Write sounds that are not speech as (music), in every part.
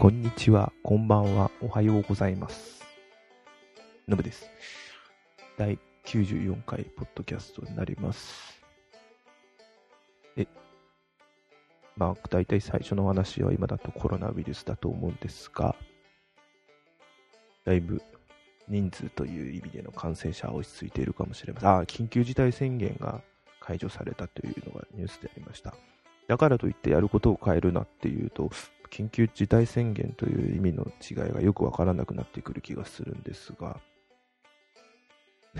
こんにちは、こんばんは、おはようございます。のぶです。第94回ポッドキャストになります。え、まあ、大体最初の話は今だとコロナウイルスだと思うんですが、だいぶ人数という意味での感染者は落ち着いているかもしれません。あ、緊急事態宣言が解除されたというのがニュースでありました。だからといってやることを変えるなっていうと、緊急事態宣言という意味の違いがよくわからなくなってくる気がするんですが、(laughs)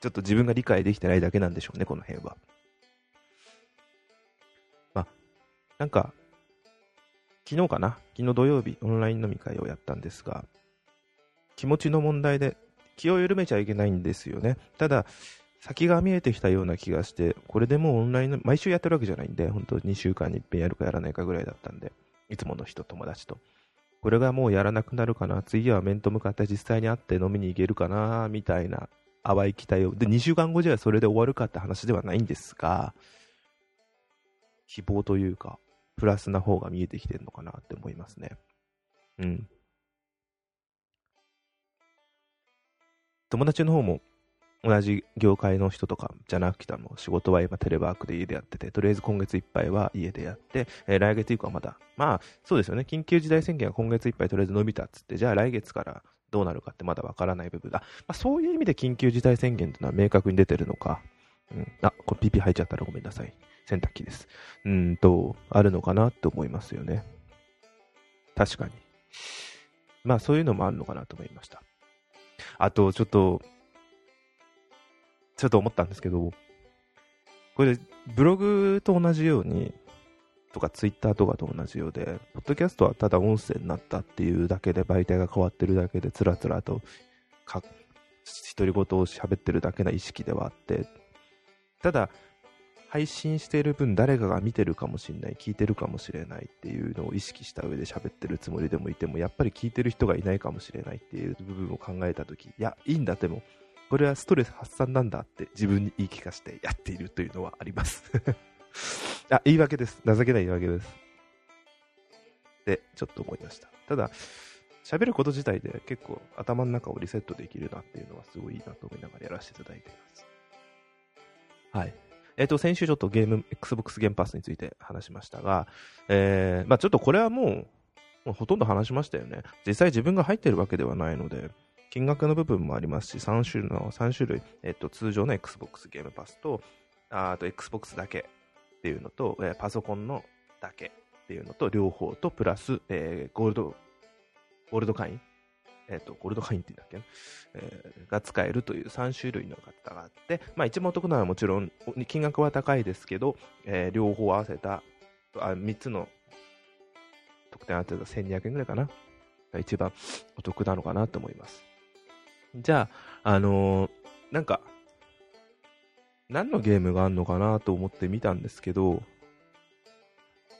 ちょっと自分が理解できてないだけなんでしょうね、この辺は。まあ、なんか、昨日かな？昨日土曜日、オンライン飲み会をやったんですが、気持ちの問題で気を緩めちゃいけないんですよね。ただ、先が見えてきたような気がして、これでもうオンラインの、毎週やってるわけじゃないんで、本当2週間に一遍やるかやらないかぐらいだったんで、いつもの人、友達と。これがもうやらなくなるかな、次は面と向かって実際に会って飲みに行けるかな、みたいな淡い期待を。で、2週間後じゃそれで終わるかって話ではないんですが、希望というか、プラスな方が見えてきてるのかなって思いますね。うん。友達の方も同じ業界の人とかじゃなくても仕事は今テレワークで家でやってて、とりあえず今月いっぱいは家でやって、えー来月以降はまだ、まあそうですよね、緊急事態宣言が今月いっぱいとりあえず伸びたっつって、じゃあ来月からどうなるかってまだわからない部分だ。まあ、そういう意味で緊急事態宣言というのは明確に出てるのか、うん、あ、これピピ入っちゃったらごめんなさい。洗濯機です。うんと、あるのかなって思いますよね。確かに。まあそういうのもあるのかなと思いました。あと、ちょっと、ちょっと思ったんですけど、これ、ブログと同じように、とかツイッターとかと同じようで、ポッドキャストはただ音声になったっていうだけで、媒体が変わってるだけで、つらつらとか、独り言を喋ってるだけな意識ではあって、ただ、配信している分、誰かが見てるかもしれない、聞いてるかもしれないっていうのを意識した上で喋ってるつもりでもいても、やっぱり聞いてる人がいないかもしれないっていう部分を考えたとき、いや、いいんだ、でも、これはストレス発散なんだって自分に言い聞かせてやっているというのはあります。(laughs) あ、言い訳です。情けない言い訳です。って、ちょっと思いました。ただ、喋ること自体で結構頭の中をリセットできるなっていうのはすごいいいなと思いながらやらせていただいています。はい。えっ、と、先週ちょっとゲーム、Xbox ゲームパスについて話しましたが、えー、まあちょっとこれはもう、もうほとんど話しましたよね。実際自分が入ってるわけではないので、金額の部分もありますし、3種類の、3種類、えっと、通常の Xbox ゲームパスと、あと Xbox だけっていうのと、えーパソコンのだけっていうのと、両方と、プラス、えーゴールド、ゴールド会員？えっ、と、ゴールド会員って言うんだっけな、えーが使えるという3種類の方があって、まあ一番お得なのはもちろん、金額は高いですけど、えー両方合わせた、あ3つの特典合わせた1200円ぐらいかな？が一番お得なのかなと思います。じゃあ、あのーなんか、何のゲームがあるのかなと思って見たんですけど、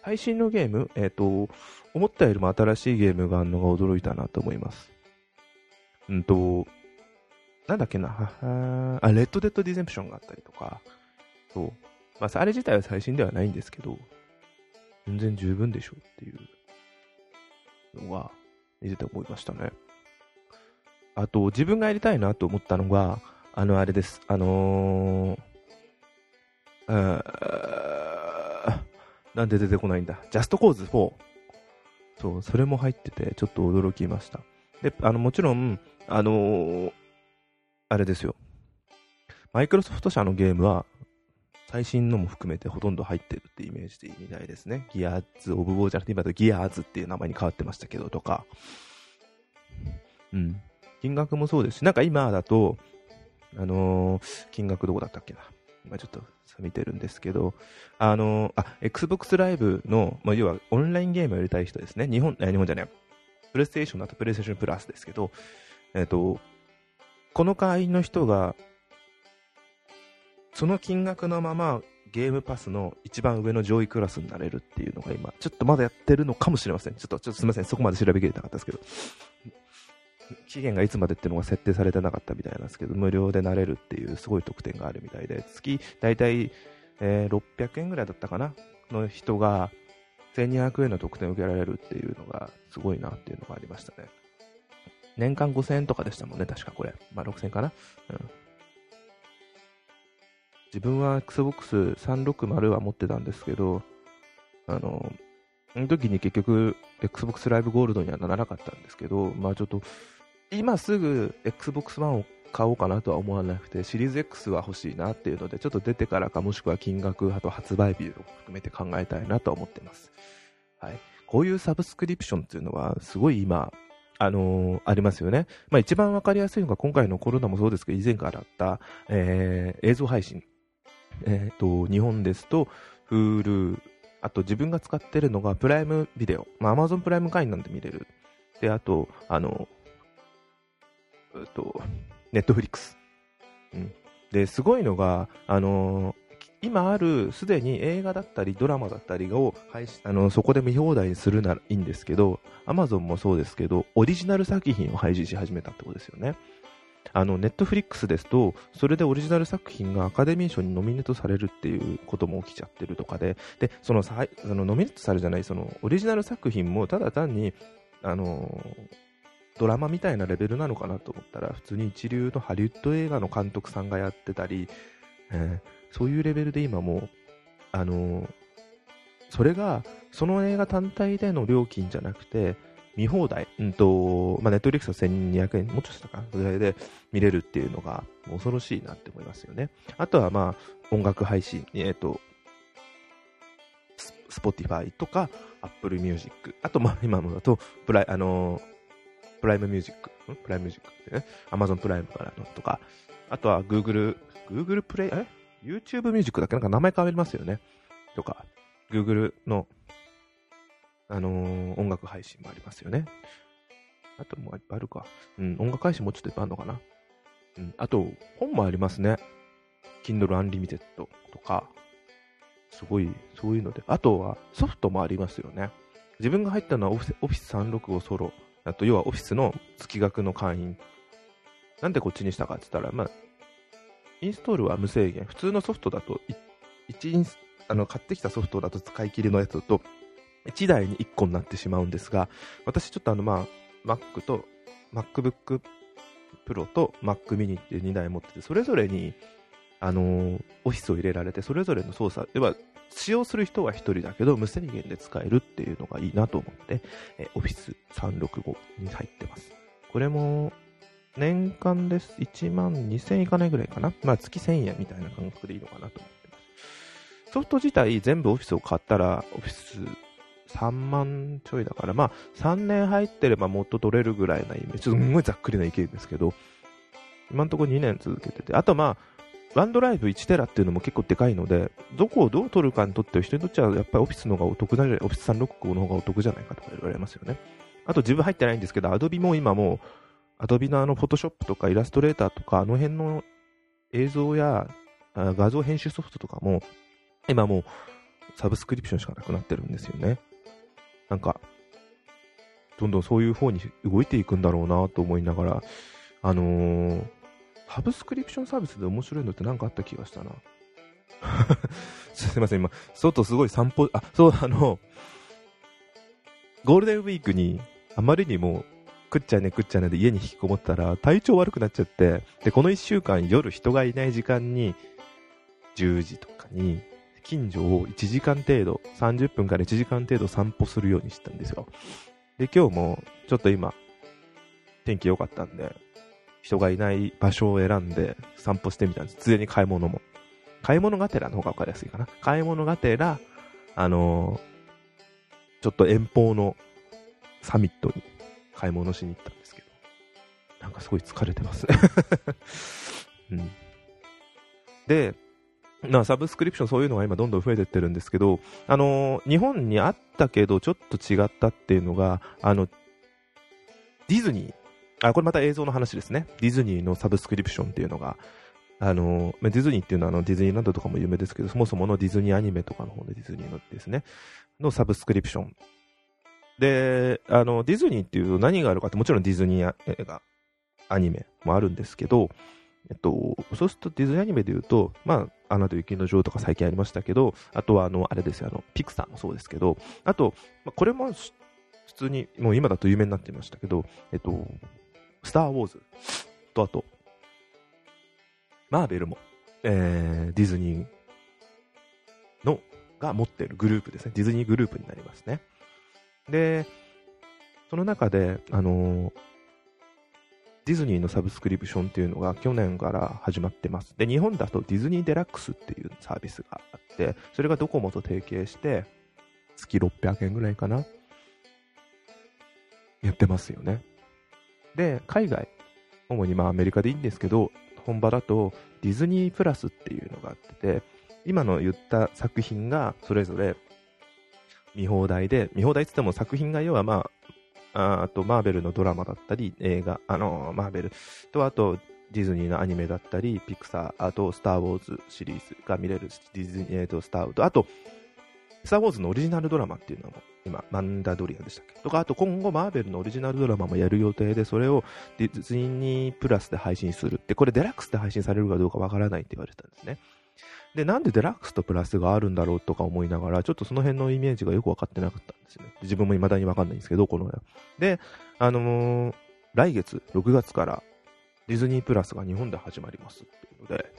最新のゲーム、えっ、と、思ったよりも新しいゲームがあるのが驚いたなと思います。うんと、なんだっけな、ははあ、レッドデッドディゼンプションがあったりとか、そう。まあ、あれ自体は最新ではないんですけど、全然十分でしょっていうのは、見てて思いましたね。あと、自分がやりたいなと思ったのが、あの、あれです。あのー、あなんで出てこないんだ。ジャストコーズ4。そう、それも入ってて、ちょっと驚きました。で、あの、もちろん、あのーあれですよ。マイクロソフト社のゲームは、最新のも含めてほとんど入ってるってイメージでいいみたいですね。ギアーズ・オブ・ウォーじゃなくて、今だとギアーズっていう名前に変わってましたけど、とか。うん。金額もそうですし、なんか今だと、あのー金額どこだったっけな。今ちょっと見てるんですけど、あのーあ、Xbox ライブの、まあ、要はオンラインゲームをやりたい人ですね。日本、え、日本じゃない。プレイステーションだとプレイステーションプラスですけど、えっ、と、この会員の人が、その金額のままゲームパスの一番上の上位クラスになれるっていうのが今、ちょっとまだやってるのかもしれません。ちょっと、ちょっとすみません。そこまで調べきれなかったですけど。期限がいつまでっていうのが設定されてなかったみたいなんですけど、無料でなれるっていうすごい特典があるみたいで、月大体、えー600円ぐらいだったかなの人が、1200円の特典を受けられるっていうのがすごいなっていうのがありましたね。年間5000円とかでしたもんね、確かこれ。まあ6000円かな。うん。自分は Xbox 360は持ってたんですけど、あの、その時に結局 Xbox Live Gold にはならなかったんですけど、まあちょっと、今すぐ Xbox One を買おうかなとは思わなくて、シリーズ X は欲しいなっていうので、ちょっと出てからか、もしくは金額、あと発売日を含めて考えたいなと思ってます。はい。こういうサブスクリプションっていうのは、すごい今、あのー、ありますよね。まあ一番わかりやすいのが今回のコロナもそうですけど、以前からあった、えー、映像配信。え、ー、と、日本ですと、Hulu、あと自分が使ってるのがプライムビデオ。まあ Amazon プライム会員なんで見れる。で、あと、あの、っと、ネットフリックス。うん。で、すごいのが、あのー、今あるすでに映画だったりドラマだったりを配信あのそこで見放題にするならいいんですけど、アマゾンもそうですけど、オリジナル作品を配信し始めたってことですよね。あの、ネットフリックスですと、それでオリジナル作品がアカデミー賞にノミネートされるっていうことも起きちゃってるとかで、で、その、そのノミネートされるじゃない、その、オリジナル作品もただ単に、あのドラマみたいなレベルなのかなと思ったら、普通に一流のハリウッド映画の監督さんがやってたり、えー、そういうレベルで今もあのー、それが、その映画単体での料金じゃなくて、見放題、うんと、まあ、ネットフリックスは1200円、もうちょっとしたかぐらい。で見れるっていうのが恐ろしいなって思いますよね。あとはまあ、音楽配信、えっ、ー、と、スポティファイとか、アップルミュージック、あとまあ今のだと、プライ、あの、プライムミュージック、プライムミュージックってね、アマゾンプライムからのとか、あとは Google、Google プレイ、え ?YouTube ミュージックだっけ？なんか名前変わりますよね。とか、Google の、あのー、音楽配信もありますよね。あともういっぱいあるか。うん、音楽配信もちょっといっぱいあるのかな。うん、あと、本もありますね。Kindle Unlimited とか、すごい、そういうので。あとは、ソフトもありますよね。自分が入ったのは Office 365ソロあと、要はオフィスの月額の会員。なんでこっちにしたかって言ったら、まあ、インストールは無制限。普通のソフトだと、1インス、あの、買ってきたソフトだと使い切りのやつだと、1台に1個になってしまうんですが、私ちょっとあの、まあ、Mac と MacBook Pro と Mac mini っていう2台持ってて、それぞれに、あのー、オフィスを入れられて、それぞれの操作、では、使用する人は1人だけど、無制限で使えるっていうのがいいなと思って、えー、Office 365に入ってます。これも、年間です。1万2000いかないぐらいかな。まあ、月1000円みたいな感覚でいいのかなと思ってます。ソフト自体全部オフィスを買ったら、オフィス3万ちょいだから、まあ、3年入ってればもっと取れるぐらいなイメージ。すんごいざっくりな意見ですけど、今のところ2年続けてて、あとまあ、ワンドライブ1テラっていうのも結構でかいので、どこをどう取るかにとっては人にとってはやっぱりオフィスの方がお得じゃない、オフィス365の方がお得じゃないかとか言われますよね。あと自分入ってないんですけど、アドビも今もう、アドビのあの、フォトショップとかイラストレーターとか、あの辺の映像や画像編集ソフトとかも、今もうサブスクリプションしかなくなってるんですよね。なんか、どんどんそういう方に動いていくんだろうなと思いながら、あのー、サブスクリプションサービスで面白いのって何かあった気がしたな。(laughs) すいません、今、外すごい散歩、あ、そう、あの、ゴールデンウィークに、あまりにも、くっちゃねくっちゃねで家に引きこもったら、体調悪くなっちゃって、で、この1週間夜人がいない時間に、10時とかに、近所を1時間程度、30分から1時間程度散歩するようにしたんですよ。で、今日も、ちょっと今、天気良かったんで、人がいない場所を選んで散歩してみたんです。ついに買い物も。買い物がてらの方が分かりやすいかな。買い物がてら、あのー、ちょっと遠方のサミットに買い物しに行ったんですけど、なんかすごい疲れてますね (laughs) うん。で、まあ、サブスクリプションそういうのが今どんどん増えてってるんですけど、あのー、日本にあったけどちょっと違ったっていうのが、あの、ディズニー、あ、これまた映像の話ですね。ディズニーのサブスクリプションっていうのが、あの、ディズニーっていうのはあのディズニーランドとかも有名ですけど、そもそものディズニーアニメとかの方でディズニーのですね、のサブスクリプション。で、あの、ディズニーっていうと何があるかって、もちろんディズニー映画、アニメもあるんですけど、えっと、そうするとディズニーアニメで言うと、まあ、アナと雪の女王とか最近ありましたけど、あとはあの、あれですよ、あの、ピクサーもそうですけど、あと、まあ、これも普通に、もう今だと有名になってましたけど、えっと、スター・ウォーズとあと、マーベルも、えー、ディズニーの、が持っているグループですね。ディズニーグループになりますね。で、その中で、あのー、ディズニーのサブスクリプションっていうのが去年から始まってます。で、日本だとディズニーデラックスっていうサービスがあって、それがドコモと提携して、月600円ぐらいかなやってますよね。で、海外、主にまあアメリカでいいんですけど、本場だとディズニープラスっていうのがあってて、今の言った作品がそれぞれ見放題で、見放題って言っても作品が要はまあ、あとマーベルのドラマだったり、映画、あの、マーベルと、あとディズニーのアニメだったり、ピクサー、あとスター・ウォーズシリーズが見れるディズニー、えー、とスター・ウォーズ、あと、スター・ウォーズのオリジナルドラマっていうのも今、マンダドリアンでしたっけ？とか、あと今後マーベルのオリジナルドラマもやる予定で、それをディズニープラスで配信するって、これデラックスで配信されるかどうかわからないって言われてたんですね。で、なんでデラックスとプラスがあるんだろうとか思いながら、ちょっとその辺のイメージがよくわかってなかったんですよね。自分も未だにわかんないんですけど、この辺。で、あのー、来月、6月からディズニープラスが日本で始まりますっていうので、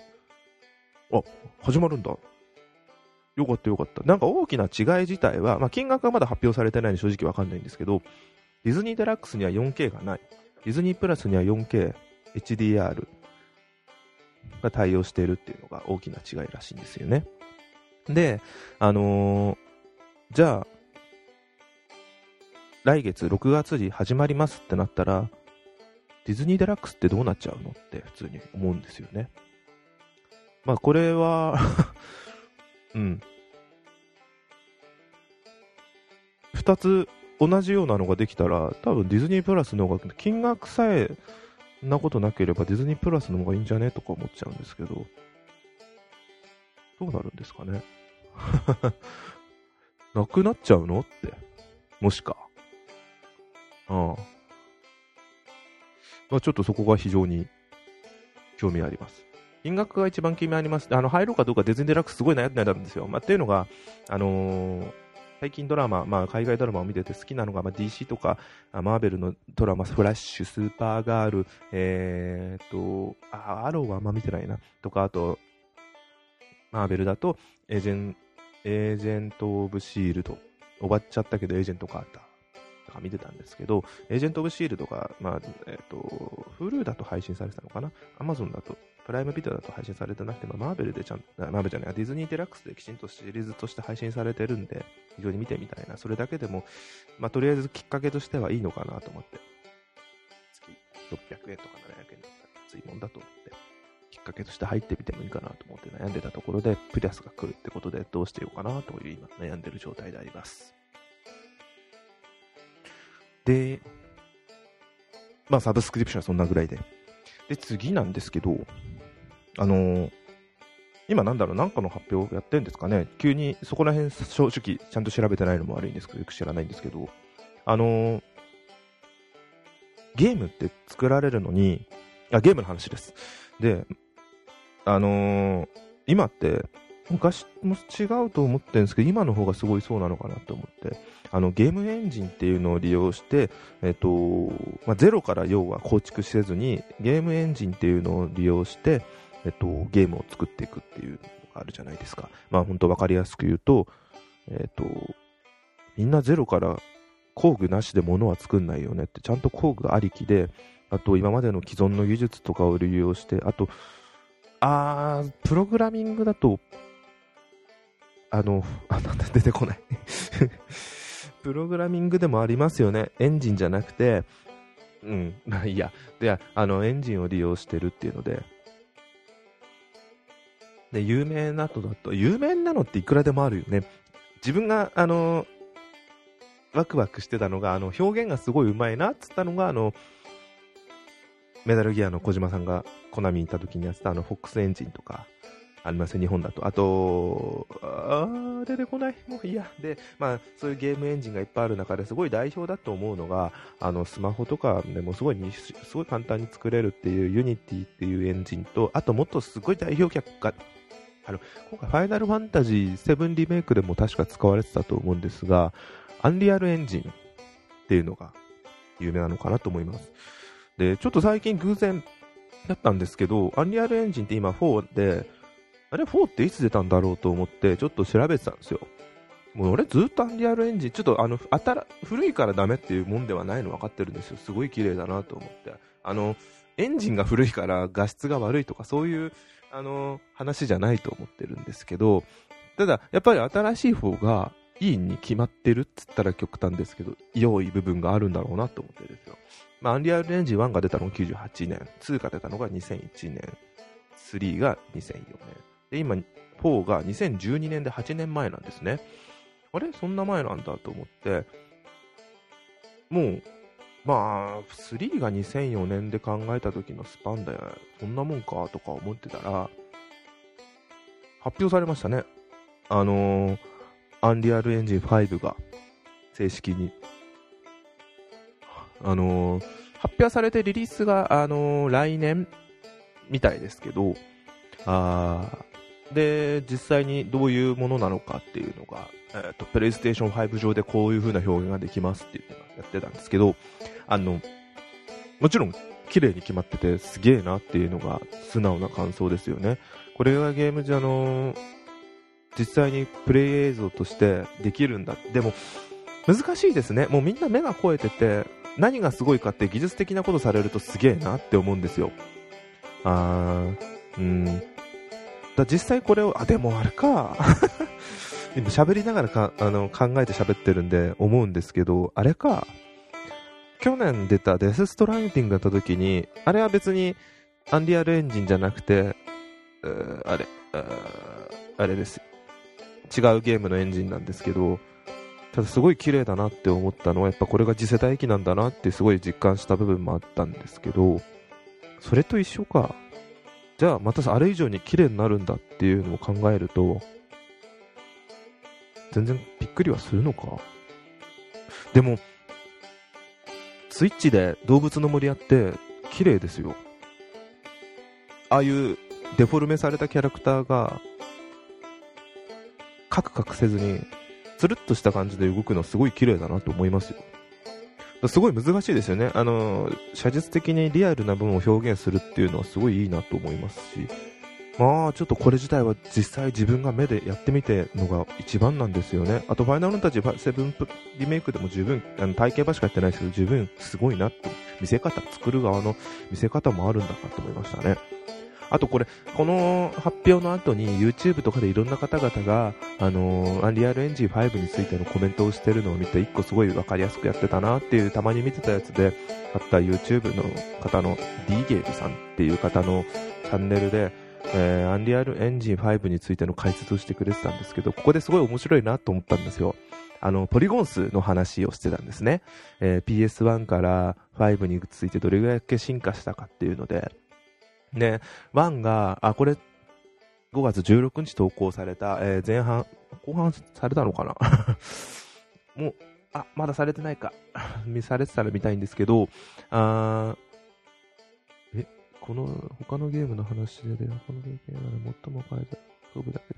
あ、始まるんだ。よかったよかった。なんか大きな違い自体は、まあ、金額はまだ発表されてないんで正直わかんないんですけど、ディズニーデラックスには 4K がない。ディズニープラスには 4K、HDR が対応しているっていうのが大きな違いらしいんですよね。で、あのー、じゃあ、来月6月に始まりますってなったら、ディズニーデラックスってどうなっちゃうのって普通に思うんですよね。まあこれはうん。二つ同じようなのができたら、多分ディズニープラスの方が、金額さえなことなければディズニープラスの方がいいんじゃねとか思っちゃうんですけど、どうなるんですかね。(laughs) なくなっちゃうのって。もしか。ああ。まあちょっとそこが非常に興味あります。金額が一番気になります。あの、入ろうかどうかディズニーデラックスすごい悩んでたんですよ。まあ、っていうのが、あのー、最近ドラマ、まあ、海外ドラマを見てて好きなのが、まあ、DC とか、マーベルのドラマ、フラッシュ、スーパーガール、えー、と、あ、アローはあんま見てないな、とか、あと、マーベルだと、エージェン、エージェント・オブ・シールド、終わっちゃったけどエージェント・カーター。とか見てたんですけど、エージェント・オブ・シールドが、まあ、えっ、ー、と、Hulu だと配信されてたのかな ?Amazon だとプライムビデオだと配信されてなくて、まあ、マーベルでちゃん、マーベルじゃない、ディズニーデラックスできちんとシリーズとして配信されてるんで、非常に見てみたいな。それだけでも、まあ、とりあえずきっかけとしてはいいのかなと思って。月600円とか700円だったら安いもんだと思って、きっかけとして入ってみてもいいかなと思って悩んでたところで、プラスが来るってことで、どうしてようかなという今悩んでる状態であります。で、まあ、サブスクリプションはそんなぐらいで。で、次なんですけど、あのー、今なんだろう、なんかの発表やってんですかね。急にそこら辺正直ちゃんと調べてないのも悪いんですけど、よく知らないんですけど、あのー、ゲームって作られるのに、あ、ゲームの話です。で、あのー、今って昔も違うと思ってるんですけど、今の方がすごいそうなのかなと思って、あのゲームエンジンっていうのを利用して、えっとまあ、ゼロから要は構築せずに、ゲームエンジンっていうのを利用して、えっと、ゲームを作っていくっていうのがあるじゃないですか。まあ本当わかりやすく言うと、えっと、みんなゼロから工具なしで物は作んないよねって、ちゃんと工具ありきで、あと今までの既存の技術とかを利用して、あと、あー、プログラミングだと、あの、あ、なんだ、出てこない (laughs) プログラミングでもありますよね。エンジンじゃなくて、うん、まあいいや。で、あの、エンジンを利用してるっていうので、で、有名なのだと、有名なのっていくらでもあるよね。自分が、あの、ワクワクしてたのが、あの、表現がすごい上手いなっつったのが、あの、メタルギアの小島さんがコナミにいた時にやってたあの、フォックスエンジンとか、ありますよ、日本だと。あと、あー、出てこない。もういや。で、まあ、そういうゲームエンジンがいっぱいある中ですごい代表だと思うのが、あの、スマホとかでもすごい、すごい簡単に作れるっていうユニティっていうエンジンと、あともっとすごい代表格が、あの、今回ファイナルファンタジー7リメイクでも確か使われてたと思うんですが、アンリアルエンジンっていうのが有名なのかなと思います。で、ちょっと最近偶然だったんですけど、アンリアルエンジンって今4で、あれ4っていつ出たんだろうと思ってちょっと調べてたんですよ。もう俺ずっとアンリアルエンジン、ちょっとあの、新、古いからダメっていうもんではないの分かってるんですよ。すごい綺麗だなと思って。あの、エンジンが古いから画質が悪いとかそういう、あの、話じゃないと思ってるんですけど、ただ、やっぱり新しい方がいいに決まってるっつったら極端ですけど、良い部分があるんだろうなと思ってるんですよ。まあ、アンリアルエンジン1が出たのが98年、2が出たのが2001年、3が2004年。で、今、4が2012年で8年前なんですね。あれ？そんな前なんだと思って、もう、まあ、3が2004年で考えた時のスパンで、そんなもんかとか思ってたら、発表されましたね。あのー、アンリアルエンジン5が正式に、あのー、発表されてリリースが、あのー、来年みたいですけど、あで、実際にどういうものなのかっていうのが、えっ、と、プレイステーション5上でこういう風な表現ができますっていうのをやってたんですけど、あの、もちろん綺麗に決まっててすげえなっていうのが素直な感想ですよね。これがゲームじゃの、実際にプレイ映像としてできるんだ。でも、難しいですね。もうみんな目が肥えてて、何がすごいかって技術的なことされるとすげえなって思うんですよ。あー、うん。だ実際これを、あ、でもあれか。今喋りながらかあの考えて喋ってるんで思うんですけど、あれか。去年出たデスストランディングだった時に、あれは別にアンリアルエンジンじゃなくて、あれ、あれです。違うゲームのエンジンなんですけど、ただすごい綺麗だなって思ったのは、やっぱこれが次世代機なんだなってすごい実感した部分もあったんですけど、それと一緒か。じゃあまたあれ以上に綺麗になるんだっていうのを考えると、全然びっくりはするのか？でも、スイッチで動物の森やって綺麗ですよ。ああいうデフォルメされたキャラクターが、カクカクせずに、つるっとした感じで動くのすごい綺麗だなと思いますよ。すごい難しいですよね。あの、写実的にリアルな部分を表現するっていうのはすごいいいなと思いますし、まあ、ちょっとこれ自体は実際自分が目でやってみてのが一番なんですよね。あと、ファイナルファンタジー7リメイクでも十分、あの体験版しかやってないですけど、十分すごいなと、見せ方、作る側の見せ方もあるんだなと思いましたね。あとこれ、この発表の後に YouTube とかでいろんな方々が、あのー、アンリアルエンジン5についてのコメントをしてるのを見て、一個すごいわかりやすくやってたなっていう、たまに見てたやつで、あった YouTube の方の D ゲームさんっていう方のチャンネルで、えー、アンリアルエンジン5についての解説をしてくれてたんですけど、ここですごい面白いなと思ったんですよ。あの、ポリゴン数の話をしてたんですね。えー、PS1 から5についてどれぐらい進化したかっていうので、で、1が、あ、これ、5月16日投稿された、えー、前半、後半されたのかな？(laughs) もう、あ、まだされてないか。(laughs) 見されてたら見たいんですけど、あえ、この、他のゲームの話で、他のゲームで最も変えた勝負だけ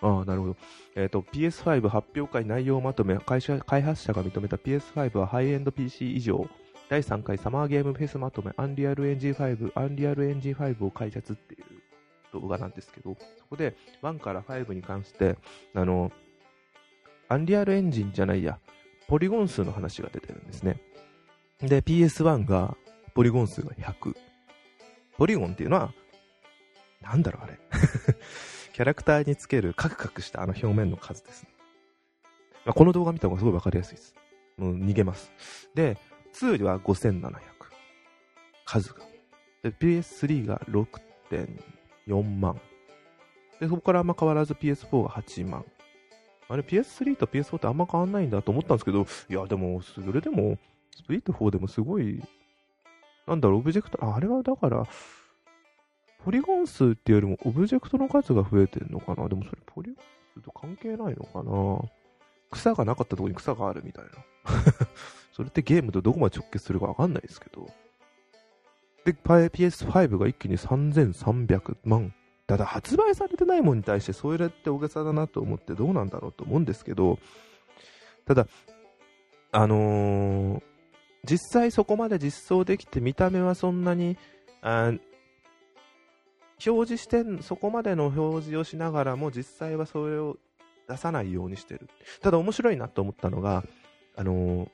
ああ、なるほど。えっ、ー、と、PS5 発表会内容まとめ、会社、開発者が認めた PS5 はハイエンド PC 以上、第3回サマーゲームフェスまとめ、アンリアルエンジン5、アンリアルエンジン5を解説っていう動画なんですけど、そこで1から5に関して、あの、アンリアルエンジンじゃないや、ポリゴン数の話が出てるんですね。で、PS1 が、ポリゴン数が100。ポリゴンっていうのは、なんだろうあれ。(laughs) キャラクターにつけるカクカクしたあの表面の数ですね。まあ、この動画見た方がすごいわかりやすいです。もう逃げます。で、2は5700。数が。で、PS3 が6.4万。で、そこからあんま変わらず PS4 が8万。あれ PS3 と PS4 ってあんま変わんないんだと思ったんですけど、いや、でも、それでも、スプリット4でもすごい、なんだろう、オブジェクト、あれはだから、ポリゴン数っていうよりもオブジェクトの数が増えてるのかな？でもそれポリゴン数と関係ないのかな？草がなかったとこに草があるみたいな。(laughs) それってゲームとどこまで直結するかわかんないですけど。で、PS5 が一気に3300万。ただ発売されてないものに対してそれって大げさだなと思ってどうなんだろうと思うんですけど、ただ、あのー、実際そこまで実装できて見た目はそんなに、あ表示してん、そこまでの表示をしながらも実際はそれを出さないようにしてる。ただ面白いなと思ったのが、あのー、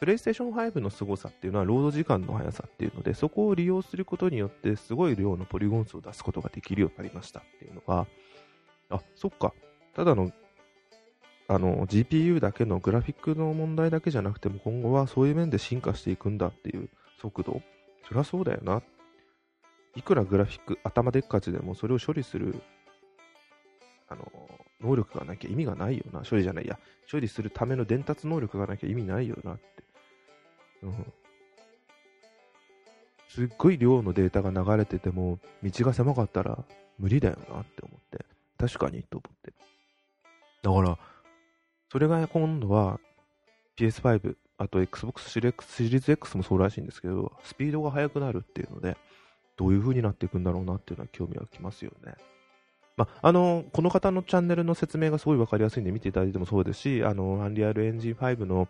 プレイステーション5の凄さっていうのはロード時間の速さっていうので、そこを利用することによってすごい量のポリゴン数を出すことができるようになりましたっていうのが、あ、そっか。ただの、あの、GPU だけのグラフィックの問題だけじゃなくても今後はそういう面で進化していくんだっていう速度。そりゃそうだよな。いくらグラフィック、頭でっかちでもそれを処理する、あの、能力がなきゃ意味がないよな。処理じゃないや。処理するための伝達能力がなきゃ意味ないよなって。うん。すっごい量のデータが流れてても、道が狭かったら無理だよなって思って。確かにと思って。だから、それが今度は PS5、あと Xbox シリーズ X もそうらしいんですけど、スピードが速くなるっていうので、どういう風になっていくんだろうなっていうのは興味がきますよね。まあの、この方のチャンネルの説明がすごい分かりやすいんで見ていただいてもそうですし、あの、アンリアルエンジン5の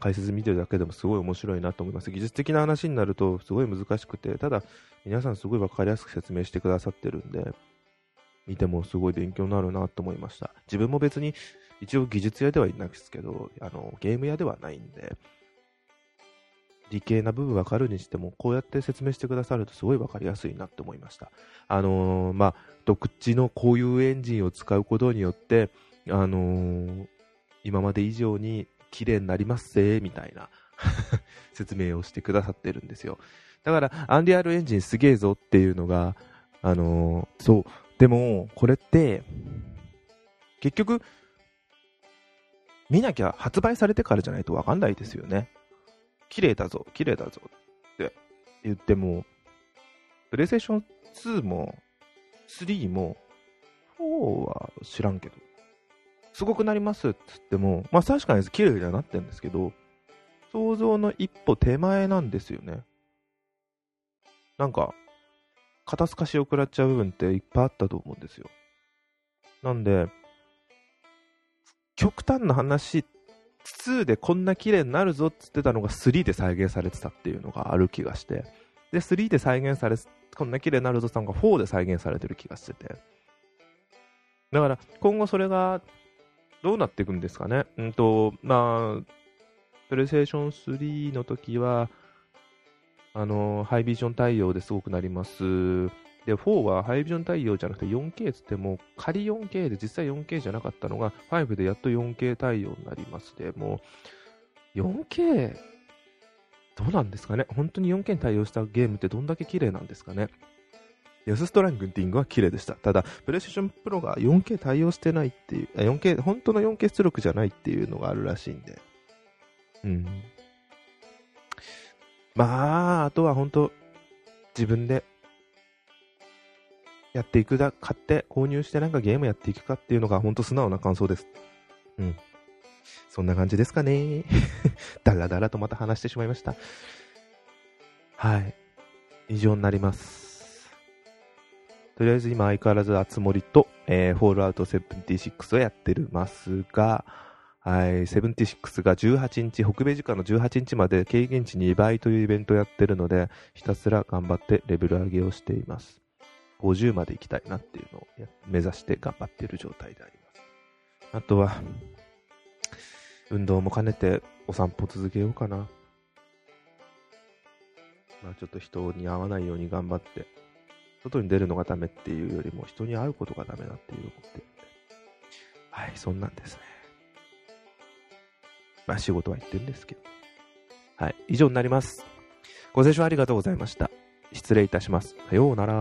解説見てるだけでもすごい面白いなと思います。技術的な話になるとすごい難しくて、ただ皆さんすごい分かりやすく説明してくださってるんで、見てもすごい勉強になるなと思いました。自分も別に一応技術屋ではいないですけど、あの、ゲーム屋ではないんで、理系な部分分かるにしても、こうやって説明してくださるとすごい分かりやすいなって思いました。あのー、まあ、独自のこういうエンジンを使うことによって、あのー、今まで以上に綺麗になりますぜ、みたいな (laughs) 説明をしてくださってるんですよ。だから、アンリアルエンジンすげえぞっていうのが、あのー、そう。でも、これって、結局、見なきゃ発売されてからじゃないとわかんないですよね。綺麗だぞ、綺麗だぞって言っても、プレイステーション2も3も4は知らんけど、すごくなりますっつっても、まあ確かに綺麗にはなってるんですけど、想像の一歩手前なんですよね。なんか、肩透かしを食らっちゃう部分っていっぱいあったと思うんですよ。なんで、極端な話、2でこんな綺麗になるぞっつってたのが3で再現されてたっていうのがある気がして、で、3で再現され、こんな綺麗になるぞってたのが4で再現されてる気がしてて。だから、今後それがどうなっていくんですかね。うんと、まあ、プレイステーション3の時は、あの、ハイビジョン対応ですごくなります。で、4はハイビジョン対応じゃなくて 4K つっても、仮 4K で実際 4K じゃなかったのが、5でやっと 4K 対応になりますで、もう、4K、どうなんですかね？本当に 4K に対応したゲームってどんだけ綺麗なんですかね？ヤスストラングティングは綺麗でした。ただ、プレイステーションプロが 4K 対応してないっていう、4K、本当の 4K 出力じゃないっていうのがあるらしいんで。うん。まあ、あとは本当、自分でやっていくだ、買って購入してなんかゲームやっていくかっていうのが本当素直な感想です。うん。そんな感じですかね。だらだらとまた話してしまいました。はい。以上になります。とりあえず今相変わらずあつ森と、えー、フォールアウト76をやってるますが、はい、76が18日、北米時間の18日まで軽減値2倍というイベントをやってるので、ひたすら頑張ってレベル上げをしています。50まで行きたいなっていうのを目指して頑張っている状態であります。あとは、運動も兼ねてお散歩続けようかな。まあちょっと人に会わないように頑張って外に出るのがダメっていうよりも人に会うことがダメだっていう思ってるんで。はい、そんなんですね。まあ仕事は言ってるんですけど。はい、以上になります。ご清聴ありがとうございました。失礼いたします。さようなら。